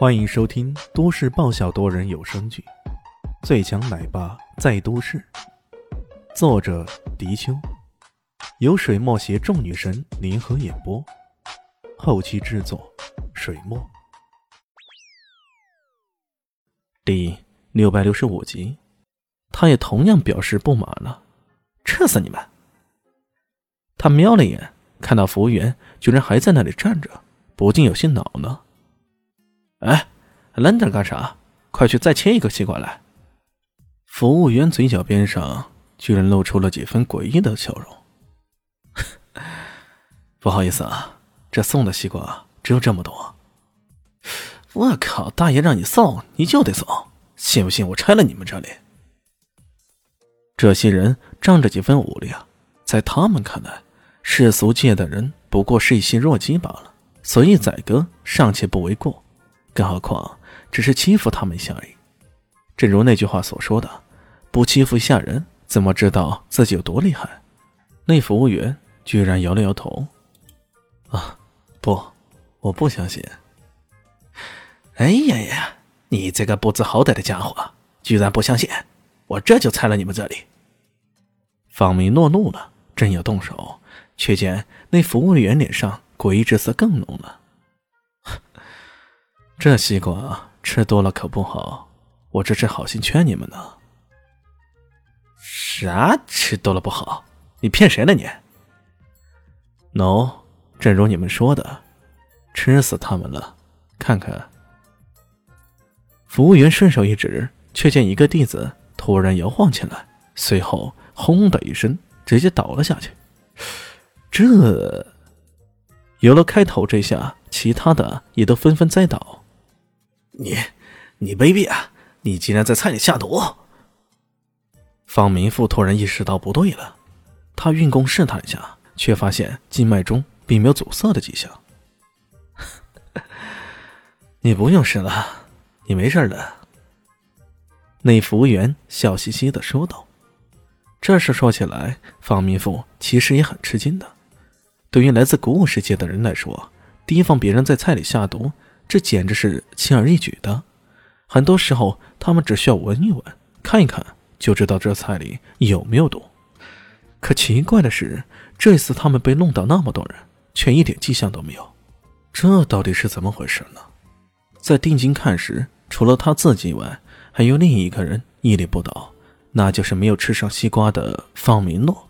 欢迎收听都市爆笑多人有声剧《最强奶爸在都市》，作者：迪秋，由水墨携众女神联合演播，后期制作：水墨。第六百六十五集，他也同样表示不满了：“撤死你们！”他瞄了眼，看到服务员居然还在那里站着，不禁有些恼了。哎，愣着干啥？快去再切一个西瓜来！服务员嘴角边上居然露出了几分诡异的笑容。不好意思啊，这送的西瓜只有这么多。我靠，大爷让你送你就得送，信不信我拆了你们这里？这些人仗着几分武力啊，在他们看来，世俗界的人不过是一些弱鸡罢了，所以宰割尚且不为过。更何况只是欺负他们一下而已。正如那句话所说的：“不欺负一下人，怎么知道自己有多厉害？”那服务员居然摇了摇头：“啊，不，我不相信。”哎呀呀！你这个不知好歹的家伙，居然不相信！我这就拆了你们这里。方明诺怒了，正要动手，却见那服务员脸上诡异之色更浓了。这西瓜吃多了可不好，我这是好心劝你们呢。啥吃多了不好？你骗谁呢你？no，正如你们说的，吃死他们了。看看。服务员顺手一指，却见一个弟子突然摇晃起来，随后轰的一声，直接倒了下去。这有了开头这下，其他的也都纷纷栽倒。你，你卑鄙啊！你竟然在菜里下毒！方明富突然意识到不对了，他运功试探一下，却发现经脉中并没有阻塞的迹象。你不用试了，你没事的。那服务员笑嘻嘻的说道。这事说起来，方明富其实也很吃惊的。对于来自古武世界的人来说，提防别人在菜里下毒。这简直是轻而易举的，很多时候他们只需要闻一闻、看一看，就知道这菜里有没有毒。可奇怪的是，这次他们被弄倒那么多人，却一点迹象都没有。这到底是怎么回事呢？在定睛看时，除了他自己以外，还有另一个人屹立不倒，那就是没有吃上西瓜的方明诺。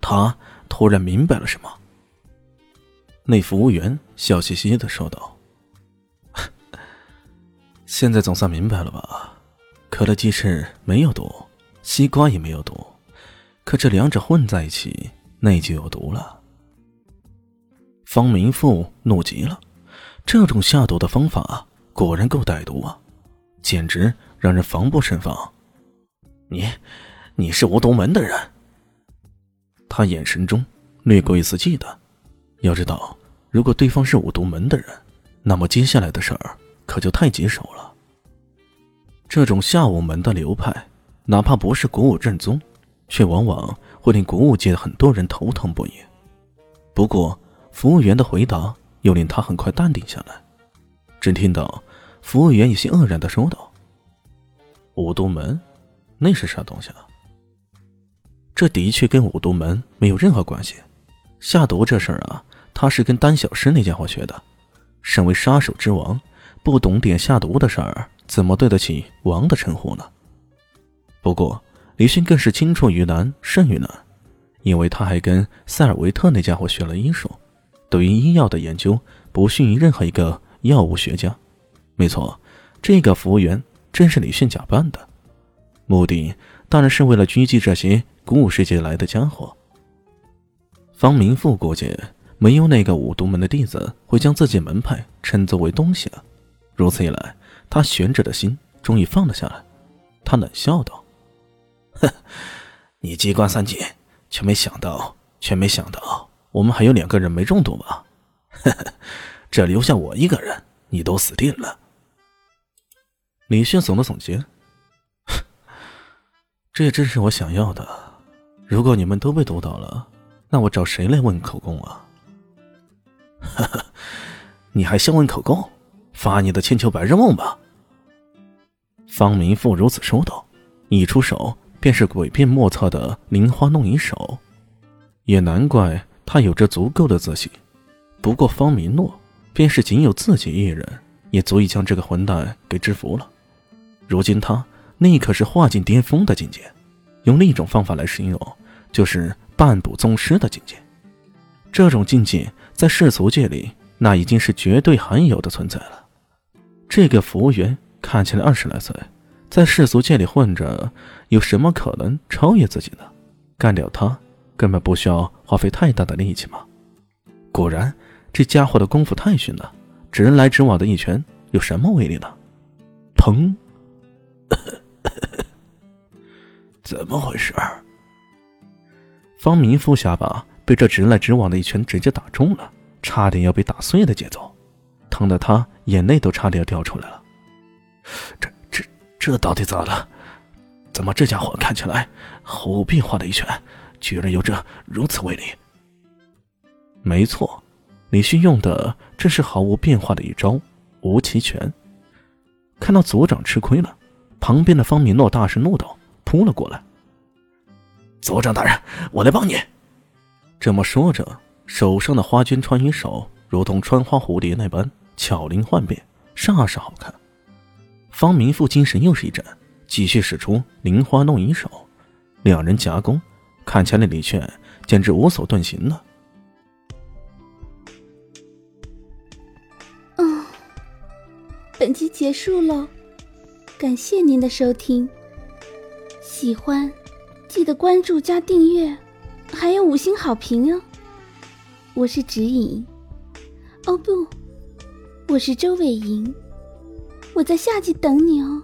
他突然明白了什么。那服务员笑嘻嘻的说道。现在总算明白了吧？可乐鸡翅没有毒，西瓜也没有毒，可这两者混在一起，那就有毒了。方明富怒极了，这种下毒的方法果然够歹毒啊，简直让人防不胜防。你，你是无毒门的人？他眼神中掠过一丝忌惮。要知道，如果对方是五毒门的人，那么接下来的事儿。可就太棘手了。这种下武门的流派，哪怕不是古武正宗，却往往会令古武界的很多人头疼不已。不过，服务员的回答又令他很快淡定下来。只听到服务员有些愕然的说道：“五毒门，那是啥东西啊？”这的确跟五毒门没有任何关系。下毒这事儿啊，他是跟丹小师那家伙学的。身为杀手之王。不懂点下毒的事儿，怎么对得起王的称呼呢？不过李迅更是青出于蓝胜于蓝，因为他还跟塞尔维特那家伙学了医术，对于医药的研究不逊于任何一个药物学家。没错，这个服务员正是李迅假扮的，目的当然是为了狙击这些古武世界来的家伙。方明富估计没有哪个五毒门的弟子会将自己门派称作为东西了。如此一来，他悬着的心终于放了下来。他冷笑道：“哼，你机关算尽，却没想到，却没想到，我们还有两个人没中毒吧？呵呵，这留下我一个人，你都死定了。”李迅耸了耸肩：“这也正是我想要的。如果你们都被毒倒了，那我找谁来问口供啊？”“哈哈，你还想问口供？”发你的千秋百日梦吧。方明富如此说道，一出手便是诡辩莫测的灵花弄影手，也难怪他有着足够的自信。不过方明诺便是仅有自己一人，也足以将这个混蛋给制服了。如今他那可是化境巅峰的境界，用另一种方法来形容，就是半步宗师的境界。这种境界在世俗界里，那已经是绝对罕有的存在了。这个服务员看起来二十来岁，在世俗界里混着，有什么可能超越自己呢？干掉他，根本不需要花费太大的力气嘛。果然，这家伙的功夫太逊了，直来直往的一拳有什么威力呢？砰！怎么回事？方明富下巴被这直来直往的一拳直接打中了，差点要被打碎的节奏，疼得他眼泪都差点掉出来了。这、这、这到底咋了？怎么这家伙看起来毫无变化的一拳，居然有着如此威力？没错，李迅用的正是毫无变化的一招无极拳。看到组长吃亏了。旁边的方米诺大声怒道：“扑了过来。”组长大人，我来帮你。这么说着，手上的花绢穿衣手如同穿花蝴蝶那般巧灵幻变，煞是好看。方明富精神又是一振，继续使出灵花弄影手，两人夹攻，看起来李炫简直无所遁形了。嗯，本集结束了。感谢您的收听，喜欢记得关注加订阅，还有五星好评哦。我是指引，哦不，我是周伟莹，我在夏季等你哦。